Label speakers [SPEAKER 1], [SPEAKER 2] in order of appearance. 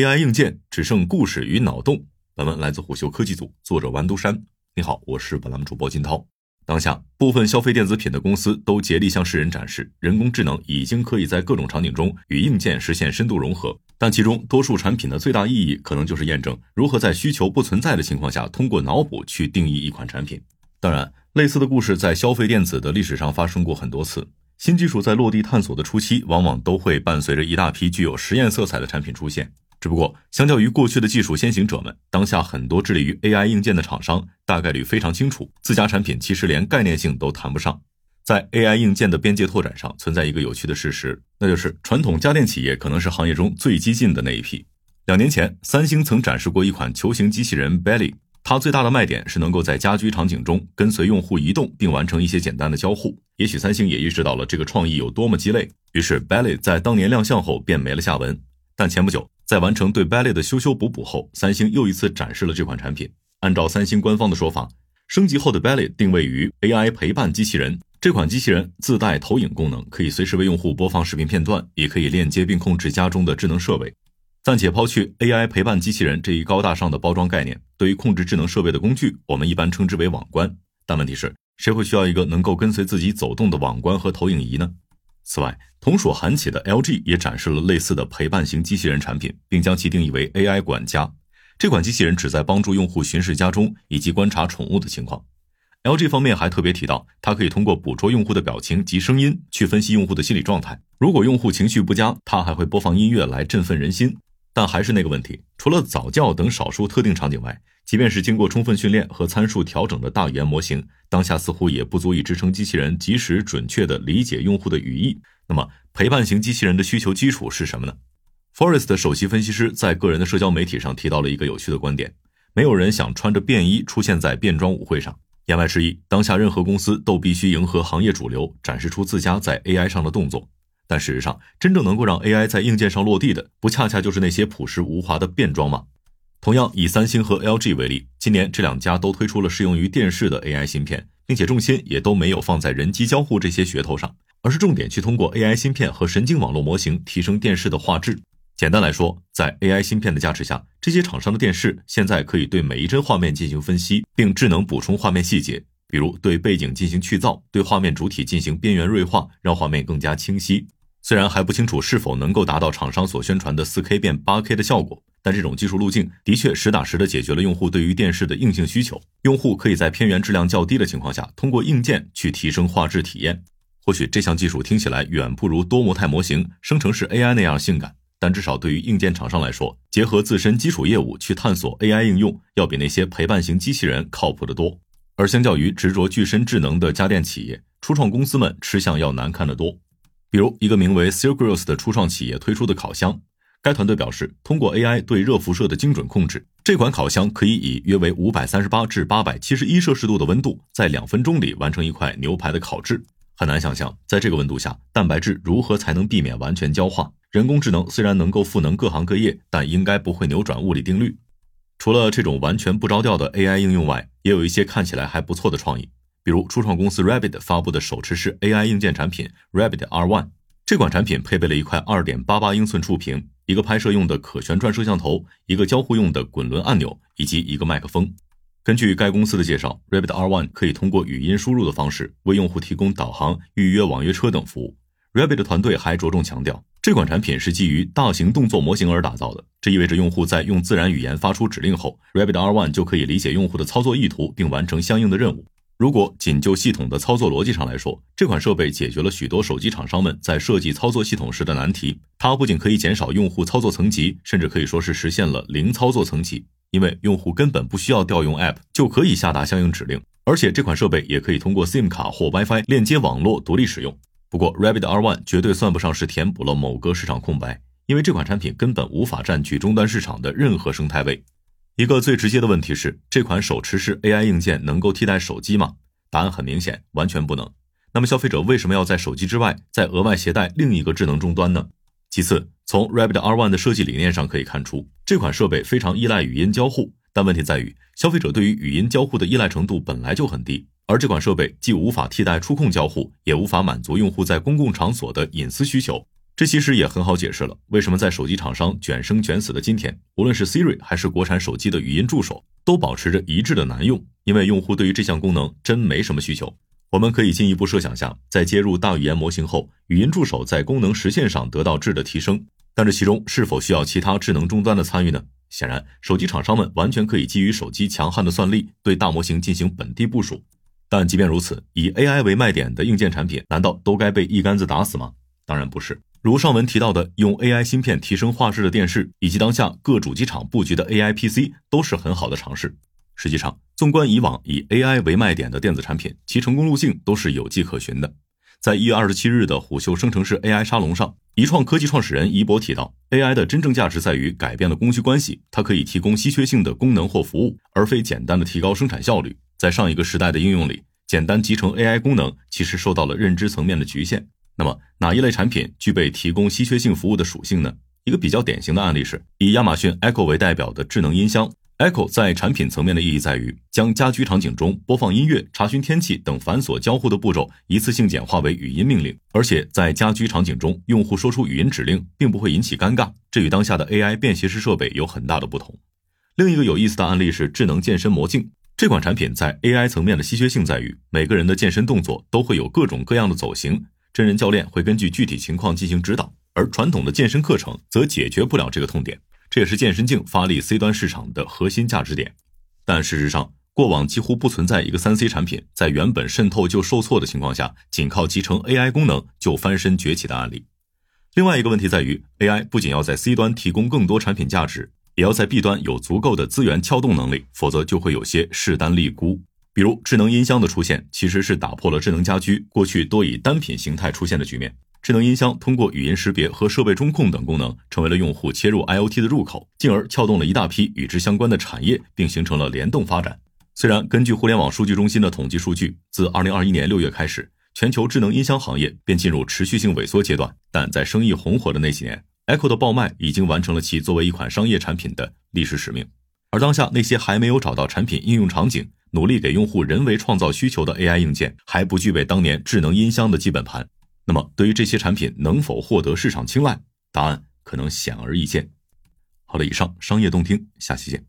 [SPEAKER 1] AI 硬件只剩故事与脑洞。本文来自虎嗅科技组，作者王都山。你好，我是本栏目主播金涛。当下，部分消费电子品的公司都竭力向世人展示，人工智能已经可以在各种场景中与硬件实现深度融合。但其中多数产品的最大意义，可能就是验证如何在需求不存在的情况下，通过脑补去定义一款产品。当然，类似的故事在消费电子的历史上发生过很多次。新技术在落地探索的初期，往往都会伴随着一大批具有实验色彩的产品出现。只不过，相较于过去的技术先行者们，当下很多致力于 AI 硬件的厂商，大概率非常清楚，自家产品其实连概念性都谈不上。在 AI 硬件的边界拓展上，存在一个有趣的事实，那就是传统家电企业可能是行业中最激进的那一批。两年前，三星曾展示过一款球形机器人 Belly，它最大的卖点是能够在家居场景中跟随用户移动，并完成一些简单的交互。也许三星也意识到了这个创意有多么鸡肋，于是 Belly 在当年亮相后便没了下文。但前不久，在完成对 Belly 的修修补补后，三星又一次展示了这款产品。按照三星官方的说法，升级后的 Belly 定位于 AI 陪伴机器人。这款机器人自带投影功能，可以随时为用户播放视频片段，也可以链接并控制家中的智能设备。暂且抛去 AI 陪伴机器人这一高大上的包装概念，对于控制智能设备的工具，我们一般称之为网关。但问题是，谁会需要一个能够跟随自己走动的网关和投影仪呢？此外，同属韩企的 LG 也展示了类似的陪伴型机器人产品，并将其定义为 AI 管家。这款机器人旨在帮助用户巡视家中以及观察宠物的情况。LG 方面还特别提到，它可以通过捕捉用户的表情及声音去分析用户的心理状态。如果用户情绪不佳，它还会播放音乐来振奋人心。但还是那个问题，除了早教等少数特定场景外，即便是经过充分训练和参数调整的大语言模型，当下似乎也不足以支撑机器人及时准确地理解用户的语义。那么，陪伴型机器人的需求基础是什么呢？Forest 首席分析师在个人的社交媒体上提到了一个有趣的观点：没有人想穿着便衣出现在变装舞会上。言外之意，当下任何公司都必须迎合行业主流，展示出自家在 AI 上的动作。但事实上，真正能够让 AI 在硬件上落地的，不恰恰就是那些朴实无华的变装吗？同样以三星和 LG 为例，今年这两家都推出了适用于电视的 AI 芯片，并且重心也都没有放在人机交互这些噱头上，而是重点去通过 AI 芯片和神经网络模型提升电视的画质。简单来说，在 AI 芯片的加持下，这些厂商的电视现在可以对每一帧画面进行分析，并智能补充画面细节，比如对背景进行去噪，对画面主体进行边缘锐化，让画面更加清晰。虽然还不清楚是否能够达到厂商所宣传的 4K 变 8K 的效果。但这种技术路径的确实打实的解决了用户对于电视的硬性需求。用户可以在片源质量较低的情况下，通过硬件去提升画质体验。或许这项技术听起来远不如多模态模型生成式 AI 那样性感，但至少对于硬件厂商来说，结合自身基础业务去探索 AI 应用，要比那些陪伴型机器人靠谱得多。而相较于执着具身智能的家电企业，初创公司们吃相要难看得多。比如一个名为 s i r g r o s 的初创企业推出的烤箱。该团队表示，通过 AI 对热辐射的精准控制，这款烤箱可以以约为五百三十八至八百七十一摄氏度的温度，在两分钟里完成一块牛排的烤制。很难想象，在这个温度下，蛋白质如何才能避免完全焦化？人工智能虽然能够赋能各行各业，但应该不会扭转物理定律。除了这种完全不着调的 AI 应用外，也有一些看起来还不错的创意，比如初创公司 Rabbit 发布的手持式 AI 硬件产品 Rabbit R1。这款产品配备了一块二点八八英寸触屏。一个拍摄用的可旋转摄像头，一个交互用的滚轮按钮，以及一个麦克风。根据该公司的介绍，Rabbit R1 可以通过语音输入的方式为用户提供导航、预约网约车等服务。Rabbit 团队还着重强调，这款产品是基于大型动作模型而打造的，这意味着用户在用自然语言发出指令后，Rabbit R1 就可以理解用户的操作意图，并完成相应的任务。如果仅就系统的操作逻辑上来说，这款设备解决了许多手机厂商们在设计操作系统时的难题。它不仅可以减少用户操作层级，甚至可以说是实现了零操作层级，因为用户根本不需要调用 App 就可以下达相应指令。而且这款设备也可以通过 SIM 卡或 WiFi 链接网络独立使用。不过，Rabbit R1 绝对算不上是填补了某个市场空白，因为这款产品根本无法占据终端市场的任何生态位。一个最直接的问题是，这款手持式 AI 硬件能够替代手机吗？答案很明显，完全不能。那么消费者为什么要在手机之外再额外携带另一个智能终端呢？其次，从 Rabbit R1 的设计理念上可以看出，这款设备非常依赖语音交互。但问题在于，消费者对于语音交互的依赖程度本来就很低，而这款设备既无法替代触控交互，也无法满足用户在公共场所的隐私需求。这其实也很好解释了，为什么在手机厂商卷生卷死的今天，无论是 Siri 还是国产手机的语音助手，都保持着一致的难用，因为用户对于这项功能真没什么需求。我们可以进一步设想下，在接入大语言模型后，语音助手在功能实现上得到质的提升，但这其中是否需要其他智能终端的参与呢？显然，手机厂商们完全可以基于手机强悍的算力，对大模型进行本地部署。但即便如此，以 AI 为卖点的硬件产品，难道都该被一竿子打死吗？当然不是。如上文提到的，用 AI 芯片提升画质的电视，以及当下各主机厂布局的 AI PC，都是很好的尝试。实际上，纵观以往以 AI 为卖点的电子产品，其成功路径都是有迹可循的。在一月二十七日的虎嗅生成式 AI 沙龙上，一创科技创始人宜博提到，AI 的真正价值在于改变了供需关系，它可以提供稀缺性的功能或服务，而非简单的提高生产效率。在上一个时代的应用里，简单集成 AI 功能其实受到了认知层面的局限。那么哪一类产品具备提供稀缺性服务的属性呢？一个比较典型的案例是以亚马逊 Echo 为代表的智能音箱。Echo 在产品层面的意义在于将家居场景中播放音乐、查询天气等繁琐交互的步骤一次性简化为语音命令，而且在家居场景中，用户说出语音指令并不会引起尴尬，这与当下的 AI 便携式设备有很大的不同。另一个有意思的案例是智能健身魔镜，这款产品在 AI 层面的稀缺性在于每个人的健身动作都会有各种各样的走形。真人教练会根据具体情况进行指导，而传统的健身课程则解决不了这个痛点，这也是健身镜发力 C 端市场的核心价值点。但事实上，过往几乎不存在一个三 C 产品在原本渗透就受挫的情况下，仅靠集成 AI 功能就翻身崛起的案例。另外一个问题在于，AI 不仅要在 C 端提供更多产品价值，也要在 B 端有足够的资源撬动能力，否则就会有些势单力孤。比如智能音箱的出现，其实是打破了智能家居过去多以单品形态出现的局面。智能音箱通过语音识别和设备中控等功能，成为了用户切入 IoT 的入口，进而撬动了一大批与之相关的产业，并形成了联动发展。虽然根据互联网数据中心的统计数据，自2021年6月开始，全球智能音箱行业便进入持续性萎缩阶段，但在生意红火的那几年，Echo 的爆卖已经完成了其作为一款商业产品的历史使命。而当下那些还没有找到产品应用场景，努力给用户人为创造需求的 AI 硬件，还不具备当年智能音箱的基本盘。那么，对于这些产品能否获得市场青睐，答案可能显而易见。好了，以上商业动听，下期见。